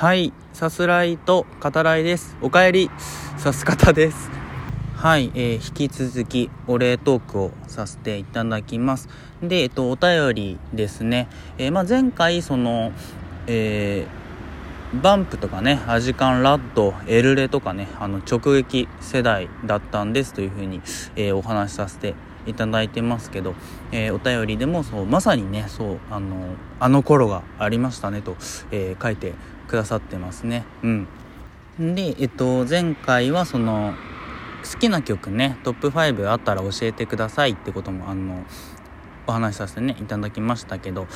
はいさすらいと語らいです。おかえり。さす方です。はい、えー、引き続きお礼トークをさせていただきます。でえっとお便りですね、えー、まあ、前回そのえー、バンプとかね、アジカンラッド、エルレとかね、あの、直撃世代だったんですというふうに、えー、お話しさせていただいてますけど、えー、お便りでもそうまさにねそうあのあの頃がありましたねと、えー、書いてくださってますねうんでえっと前回はその好きな曲ねトップ5あったら教えてくださいってこともあのお話しさせてねいただきましたけど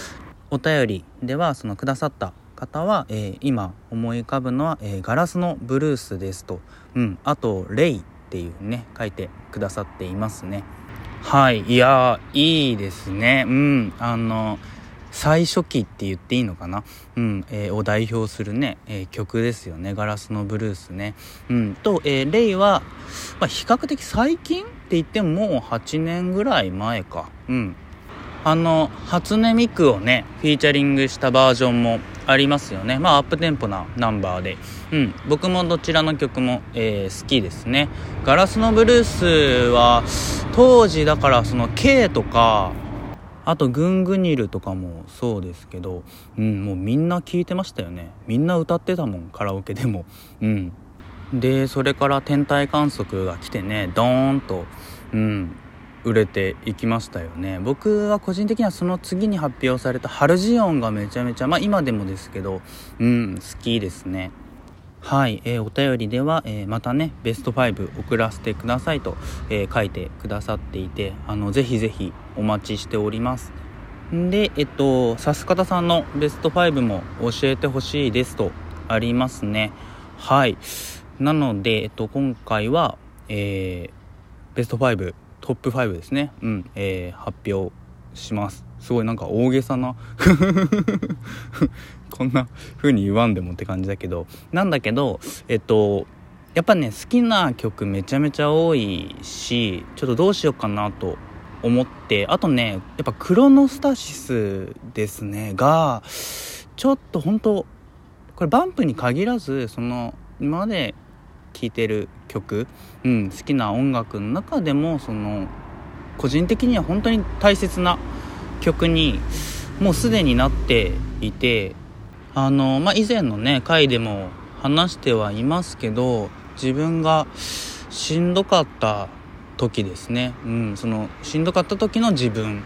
お便りではそのくださった方は、えー、今思い浮かぶのは、えー、ガラスのブルースですと、うん、あと、レイっていうね、書いてくださっていますね。はい。いやいいですね。うん。あの、最初期って言っていいのかな？うん、えー、を代表するね、えー、曲ですよね。ガラスのブルースね。うん。と、えー、レイは、まあ、比較的最近って言ってももう8年ぐらい前か。うん。あの、初音ミクをね、フィーチャリングしたバージョンもありますよね。まあ、アップテンポなナンバーで。うん。僕もどちらの曲も、えー、好きですね。ガラスのブルースは、当時だからその K とか、あとグングニルとかもそうですけど、うん、もうみんな聴いてましたよね。みんな歌ってたもん、カラオケでも。うん。で、それから天体観測が来てね、ドーンと、うん、売れていきましたよね僕は個人的にはその次に発表されたハルジオンがめちゃめちゃまあ今でもですけどうん好きですねはい、えー、お便りでは、えー、またねベスト5送らせてくださいと、えー、書いてくださっていてあのぜひぜひお待ちしております。でえっとさす方さんのベスト5も教えてほしいですとありますね。はい。なので、えっと、今回は、えー、ベスト5トップ5ですね、うん。えー、発表します。すごいなんか大げさな。こんな風に言わんでもって感じだけど。なんだけどえっとやっぱね好きな曲めちゃめちゃ多いしちょっとどうしようかなと思ってあとねやっぱクロノスタシスですねがちょっと本当これバンプに限らずその今まで聴いてる曲、うん、好きな音楽の中でもその個人的には本当に大切な曲にもうすでになっていてあの、まあ、以前のね回でも話してはいますけど自分がしんどかった時ですね、うん、そのしんどかった時の自分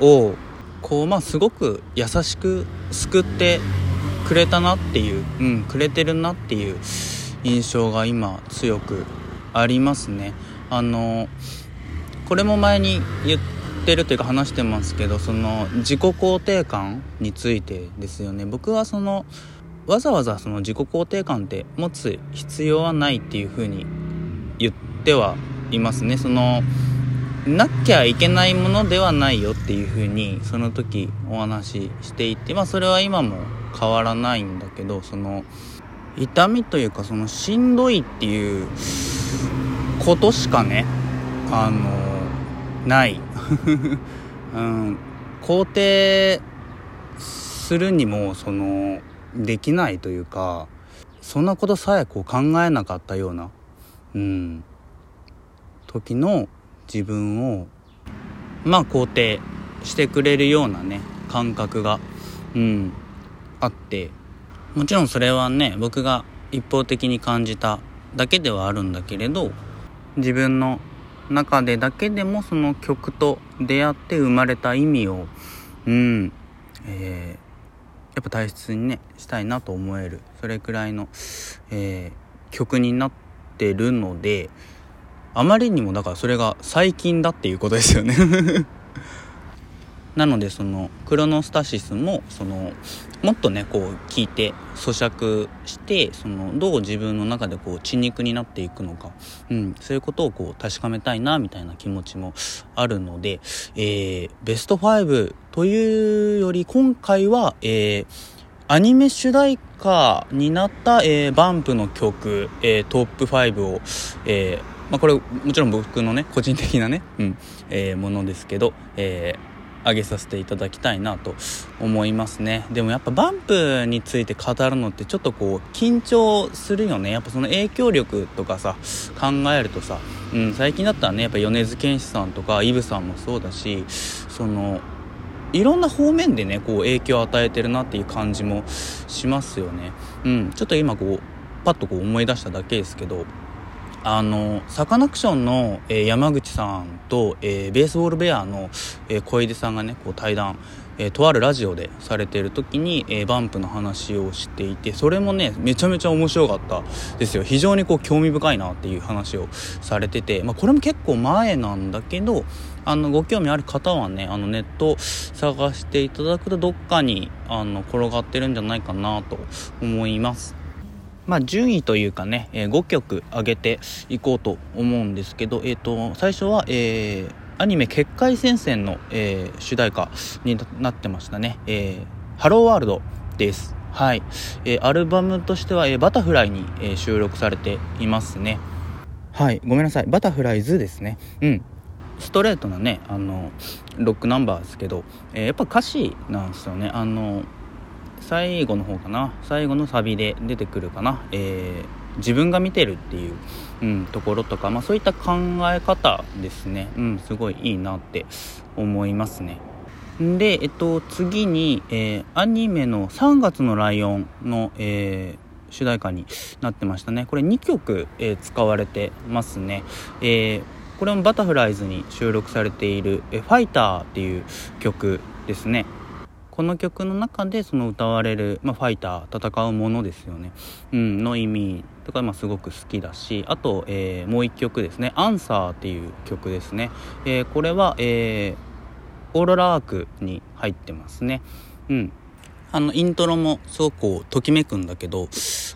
をこうまあすごく優しく救ってくれたなっていう、うん、くれてるなっていう印象が今強くありますね。あのこれも前に言ってるというか話してますけどその自己肯定感についてですよね。僕はそのわざわざその自己肯定感って持つ必要はないっていうふうに言ってはいますね。そのなきゃいけないものではないよっていうふうにその時お話ししていてまあそれは今も変わらないんだけどその痛みというかそのしんどいっていうことしかねあのない。うん。肯定するにもそのできないというかそんなことさえこう考えなかったような。うん。時の自分をまあ肯定してくれるようなね感覚がうんあってもちろんそれはね僕が一方的に感じただけではあるんだけれど自分の中でだけでもその曲と出会って生まれた意味をうんえー、やっぱ大切にねしたいなと思えるそれくらいの、えー、曲になってるのであまりにもだからそれが最近だっていうことですよね。なのでそのクロノスタシスもそのもっとねこう聞いて咀嚼してそのどう自分の中でこう血肉になっていくのか、うん、そういうことをこう確かめたいなみたいな気持ちもあるので、えー、ベスト5というより今回は、えー、アニメ主題歌になった、えー、バンプの曲、えー、トップ5を、えーまあ、これもちろん僕のね個人的なね、うんえー、ものですけど、えー上げさせていただきたいなと思いますね。でもやっぱバンプについて語るのってちょっとこう緊張するよね。やっぱその影響力とかさ考えるとさ、うん、最近だったらねやっぱ米津玄師さんとかイブさんもそうだしそのいろんな方面でねこう影響を与えてるなっていう感じもしますよね。うんちょっと今こうパッとこう思い出しただけですけどあのサカナクションの、えー、山口さんと、えー、ベースボールベアの、えー、小出さんがねこう対談、えー、とあるラジオでされている時に、えー、バンプの話をしていてそれもねめちゃめちゃ面白かったですよ。非常にこう興味深いなっていう話をされてて、まあ、これも結構前なんだけどあのご興味ある方はねあのネット探していただくとどっかにあの転がってるんじゃないかなと思います。まあ、順位というかね、えー、5曲上げていこうと思うんですけど、えっ、ー、と、最初は、えー、アニメ結界戦線の、え、主題歌になってましたね。えー、ハローワールドです。はい。えー、アルバムとしては、え、バタフライに、え、収録されていますね。はい。ごめんなさい。バタフライズですね。うん。ストレートなね、あの、ロックナンバーですけど、えー、やっぱ歌詞なんですよね。あの、最後の方かな。最後のサビで出てくるかな、えー、自分が見てるっていう、うん、ところとか、まあ、そういった考え方ですね、うん、すごいいいなって思いますね。で、えっと、次に、えー、アニメの「3月のライオンの」えー、主題歌になってましたね。これ2曲、えー、使われてますね、えこれもバタフライズに収録されている「ファイター」っていう曲ですね。この曲の中でその歌われる、まあ、ファイター戦うものですよね、うん、の意味とか、まあ、すごく好きだしあと、えー、もう一曲ですね「アンサーっていう曲ですね、えー、これは、えー、オーロラアークに入ってますね。うん。あのイントロもすごくこうときめくんだけど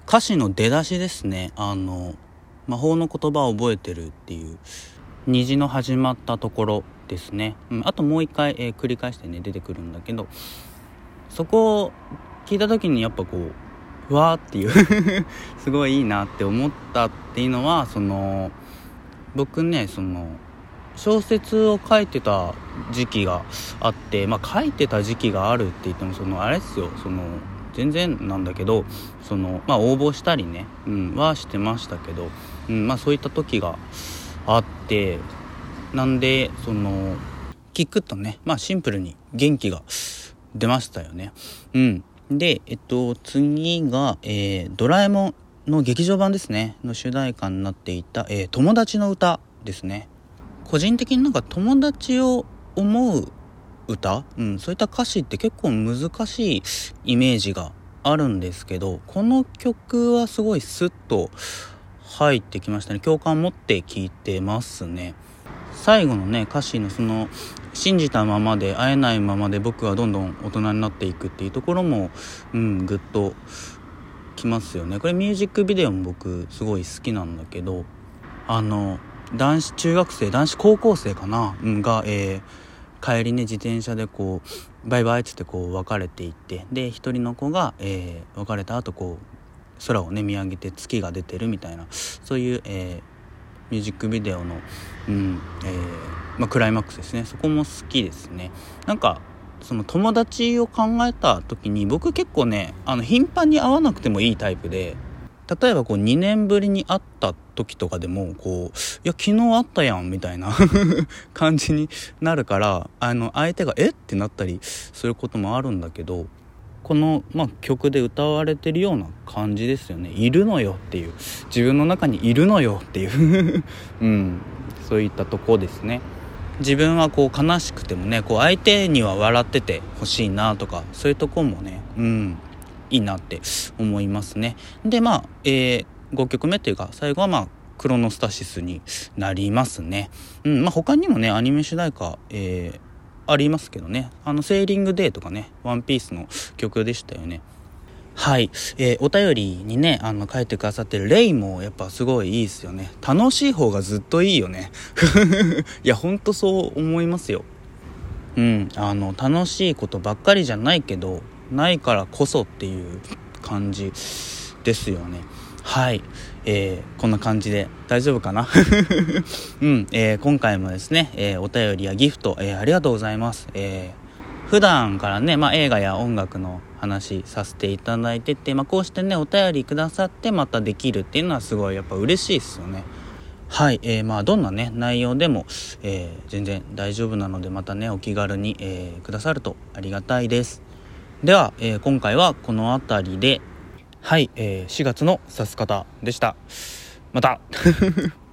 歌詞の出だしですね。あの魔法の言葉を覚えてるっていう虹の始まったところですね、うん、あともう一回、えー、繰り返してね出てくるんだけどそこを聞いた時にやっぱこうふわーっていう すごいいいなって思ったっていうのはその僕ねその小説を書いてた時期があってまあ書いてた時期があるって言ってもそのあれっすよその全然なんだけどそのまあ応募したりね、うん、はしてましたけど、うん、まあそういった時があってなんでその聞くとねまあシンプルに元気が出ましたよね。うん。で、えっと、次が、えー、ドラえもんの劇場版ですね、の主題歌になっていた、えー、友達の歌ですね。個人的になんか友達を思う歌、うん、そういった歌詞って結構難しいイメージがあるんですけど、この曲はすごいスッと入ってきましたね。共感を持って聴いてますね。最後のね、歌詞のその、信じたままで会えないままで僕はどんどん大人になっていくっていうところもうんぐっときますよね。これミュージックビデオも僕すごい好きなんだけどあの男子中学生男子高校生かな、が、えー、帰りね自転車でこうバイバイっつってこう別れていってで一人の子が、えー、別れた後こう空をね見上げて月が出てるみたいなそういう、えーミュージックビデオの、うんえーまあ、クライマックスですね。そこも好きですね。なんかその友達を考えた時に僕結構ねあの頻繁に会わなくてもいいタイプで例えばこう2年ぶりに会った時とかでもこういや昨日会ったやんみたいな 感じになるからあの相手がえ？ってなったりすることもあるんだけどこの、まあ、曲で歌われてるような感じですよね。いるのよっていう。自分の中にいるのよっていう。うん。そういったとこですね。自分はこう悲しくてもねこう相手には笑っててほしいなとかそういうとこもねうん。いいなって思いますね。でまあ、えー、5曲目っていうか最後はまあクロノスタシスになりますね。うん、まあ他にもね、アニメ主題歌、えー、ありますけどね。あの、セーリングデーとかね、ワンピースの曲でしたよね。はい。えー、お便りにね、あの、書いてくださってるレイもやっぱすごいいいですよね。楽しい方がずっといいよね。いや、ほんとそう思いますよ。うん。あの、楽しいことばっかりじゃないけど、ないからこそっていう感じですよね。はい、えー、こんな感じで大丈夫かな？うん、えー、今回もですね、えー、お便りやギフト、えー、ありがとうございます。えー、普段からね、まあ、映画や音楽の話させていただいてて、まあ、こうしてね、お便りくださってまたできるっていうのはすごいやっぱ嬉しいですよね。はい、えー、まあどんなね内容でも、えー、全然大丈夫なのでまたねお気軽に、えー、くださるとありがたいです。では、えー、今回はこの辺りではい、えー、4月の指す方でした。また。